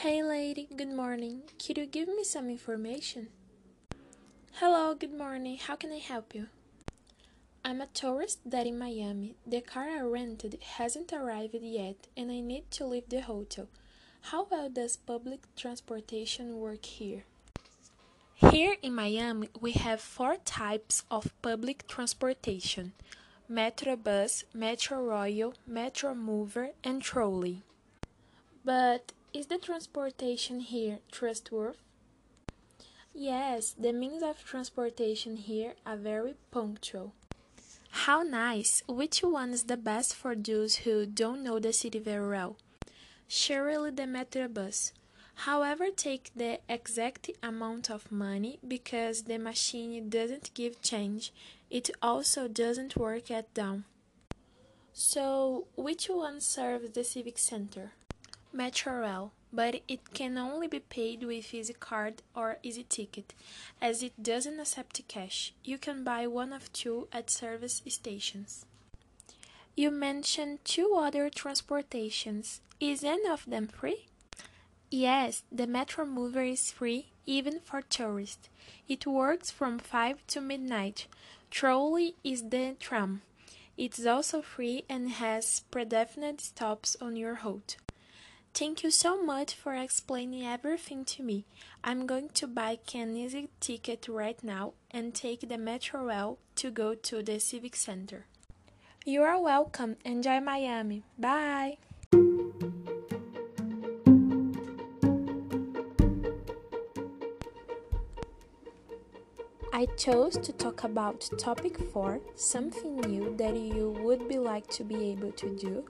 Hey lady, good morning. Could you give me some information? Hello, good morning. How can I help you? I'm a tourist that in Miami. The car I rented hasn't arrived yet and I need to leave the hotel. How well does public transportation work here? Here in Miami, we have four types of public transportation Metro Bus, Metro Rail, Metro Mover, and Trolley. But is the transportation here trustworthy? Yes, the means of transportation here are very punctual. How nice! Which one is the best for those who don't know the city very well? Surely the Metrobus. However, take the exact amount of money because the machine doesn't give change. It also doesn't work at dawn. So, which one serves the civic center? Metrorail, but it can only be paid with Easy Card or Easy Ticket, as it doesn't accept cash. You can buy one of two at service stations. You mentioned two other transportations. Is any of them free? Yes, the Metro Mover is free, even for tourists. It works from 5 to midnight. Trolley is the tram. It's also free and has predefined stops on your route. Thank you so much for explaining everything to me. I'm going to buy an easy ticket right now and take the Metro Rail to go to the Civic Center. You are welcome. Enjoy Miami. Bye. I chose to talk about topic 4, something new that you would be like to be able to do,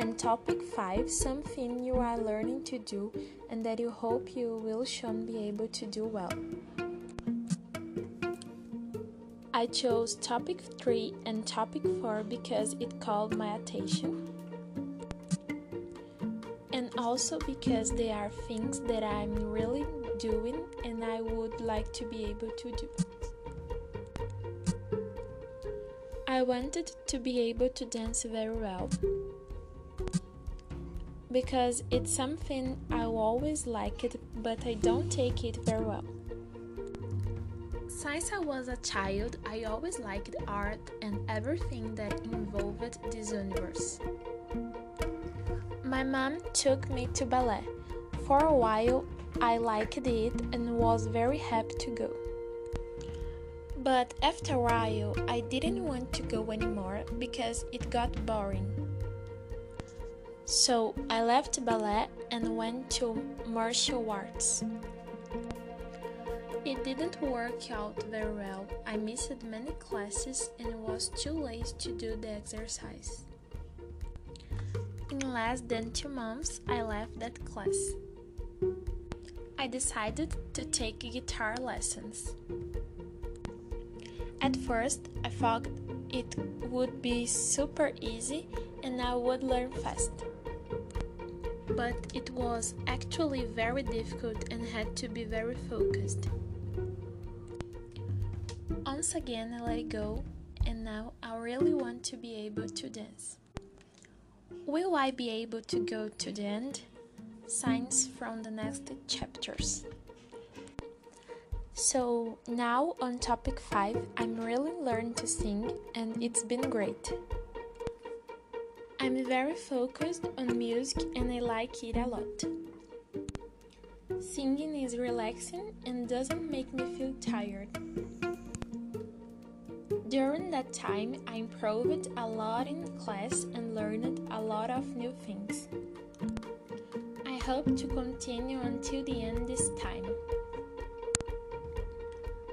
and topic 5, something you are learning to do and that you hope you will soon be able to do well. I chose topic 3 and topic 4 because it called my attention. And also because they are things that I'm really doing and I would like to be able to do. I wanted to be able to dance very well because it's something I always liked, but I don't take it very well. Since I was a child, I always liked art and everything that involved this universe. My mom took me to ballet. For a while, I liked it and was very happy to go. But after a while, I didn't want to go anymore because it got boring. So I left ballet and went to martial arts. It didn't work out very well. I missed many classes and was too late to do the exercise. In less than two months, I left that class. I decided to take guitar lessons. At first, I thought it would be super easy and I would learn fast. But it was actually very difficult and had to be very focused. Once again, I let go, and now I really want to be able to dance. Will I be able to go to the end? Signs from the next chapters. So now on topic 5, I'm really learning to sing and it's been great. I'm very focused on music and I like it a lot. Singing is relaxing and doesn't make me feel tired. During that time, I improved a lot in class and learned a lot of new things. I hope to continue until the end this time.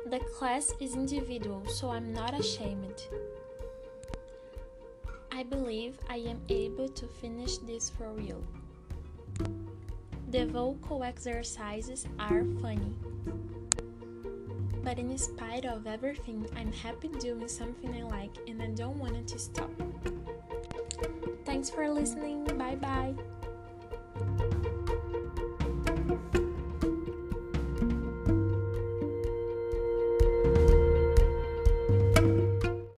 The class is individual, so I'm not ashamed. I believe I am able to finish this for real. The vocal exercises are funny. But in spite of everything, I'm happy doing something I like and I don't want it to stop. Thanks for listening. Bye bye.